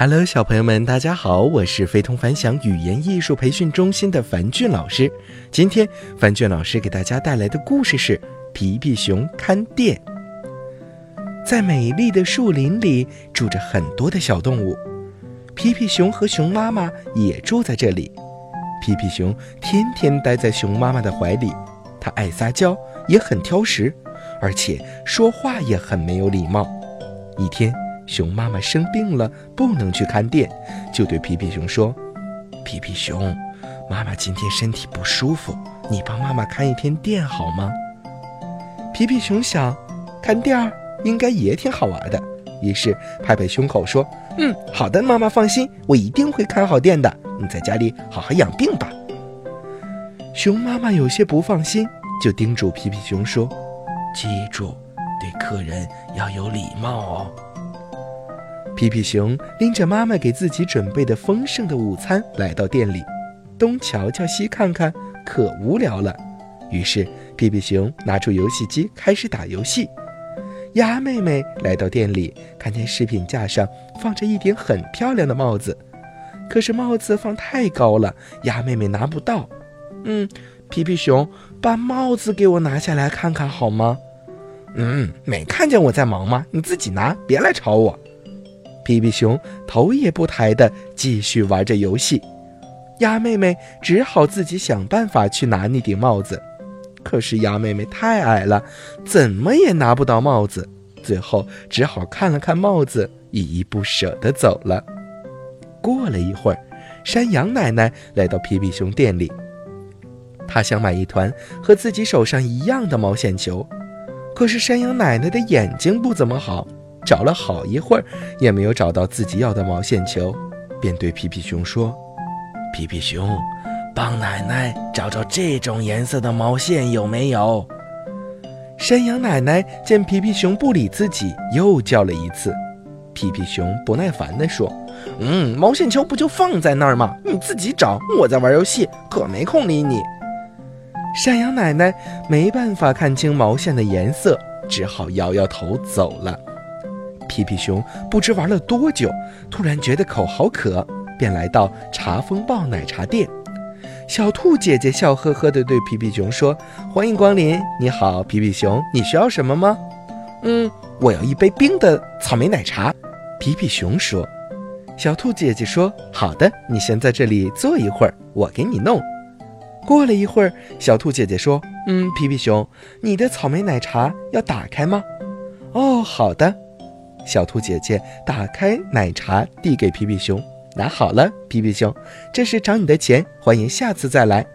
Hello，小朋友们，大家好，我是非同凡响语言艺术培训中心的樊俊老师。今天，樊俊老师给大家带来的故事是《皮皮熊看店》。在美丽的树林里，住着很多的小动物，皮皮熊和熊妈妈也住在这里。皮皮熊天天待在熊妈妈的怀里，它爱撒娇，也很挑食，而且说话也很没有礼貌。一天。熊妈妈生病了，不能去看店，就对皮皮熊说：“皮皮熊，妈妈今天身体不舒服，你帮妈妈看一天店好吗？”皮皮熊想，看店儿应该也挺好玩的，于是拍拍胸口说：“嗯，好的，妈妈放心，我一定会看好店的。你在家里好好养病吧。”熊妈妈有些不放心，就叮嘱皮皮熊说：“记住，对客人要有礼貌哦。”皮皮熊拎着妈妈给自己准备的丰盛的午餐来到店里，东瞧瞧西看看，可无聊了。于是皮皮熊拿出游戏机开始打游戏。鸭妹妹来到店里，看见饰品架上放着一顶很漂亮的帽子，可是帽子放太高了，鸭妹妹拿不到。嗯，皮皮熊，把帽子给我拿下来看看好吗？嗯，没看见我在忙吗？你自己拿，别来吵我。皮皮熊头也不抬地继续玩着游戏，鸭妹妹只好自己想办法去拿那顶帽子。可是鸭妹妹太矮了，怎么也拿不到帽子。最后只好看了看帽子，依依不舍地走了。过了一会儿，山羊奶奶来到皮皮熊店里，她想买一团和自己手上一样的毛线球，可是山羊奶奶的眼睛不怎么好。找了好一会儿，也没有找到自己要的毛线球，便对皮皮熊说：“皮皮熊，帮奶奶找找这种颜色的毛线有没有？”山羊奶奶见皮皮熊不理自己，又叫了一次。皮皮熊不耐烦地说：“嗯，毛线球不就放在那儿吗？你自己找，我在玩游戏，可没空理你。”山羊奶奶没办法看清毛线的颜色，只好摇摇头走了。皮皮熊不知玩了多久，突然觉得口好渴，便来到茶风暴奶茶店。小兔姐姐笑呵呵地对皮皮熊说：“欢迎光临，你好，皮皮熊，你需要什么吗？”“嗯，我要一杯冰的草莓奶茶。”皮皮熊说。小兔姐姐说：“好的，你先在这里坐一会儿，我给你弄。”过了一会儿，小兔姐姐说：“嗯，皮皮熊，你的草莓奶茶要打开吗？”“哦，好的。”小兔姐姐打开奶茶，递给皮皮熊，拿好了。皮皮熊，这是找你的钱，欢迎下次再来。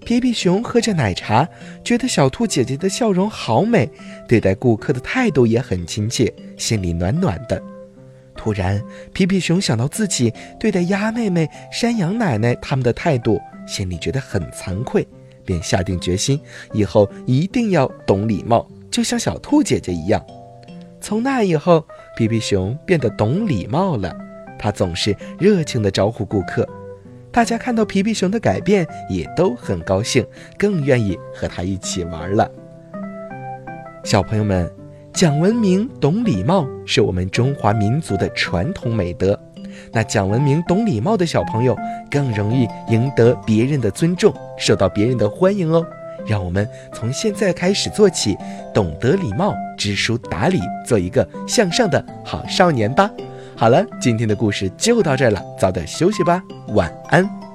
皮皮熊喝着奶茶，觉得小兔姐姐的笑容好美，对待顾客的态度也很亲切，心里暖暖的。突然，皮皮熊想到自己对待鸭妹妹、山羊奶奶他们的态度，心里觉得很惭愧，便下定决心，以后一定要懂礼貌，就像小兔姐姐一样。从那以后，皮皮熊变得懂礼貌了。他总是热情地招呼顾客，大家看到皮皮熊的改变，也都很高兴，更愿意和他一起玩了。小朋友们，讲文明、懂礼貌是我们中华民族的传统美德。那讲文明、懂礼貌的小朋友，更容易赢得别人的尊重，受到别人的欢迎哦。让我们从现在开始做起，懂得礼貌，知书达理，做一个向上的好少年吧。好了，今天的故事就到这儿了，早点休息吧，晚安。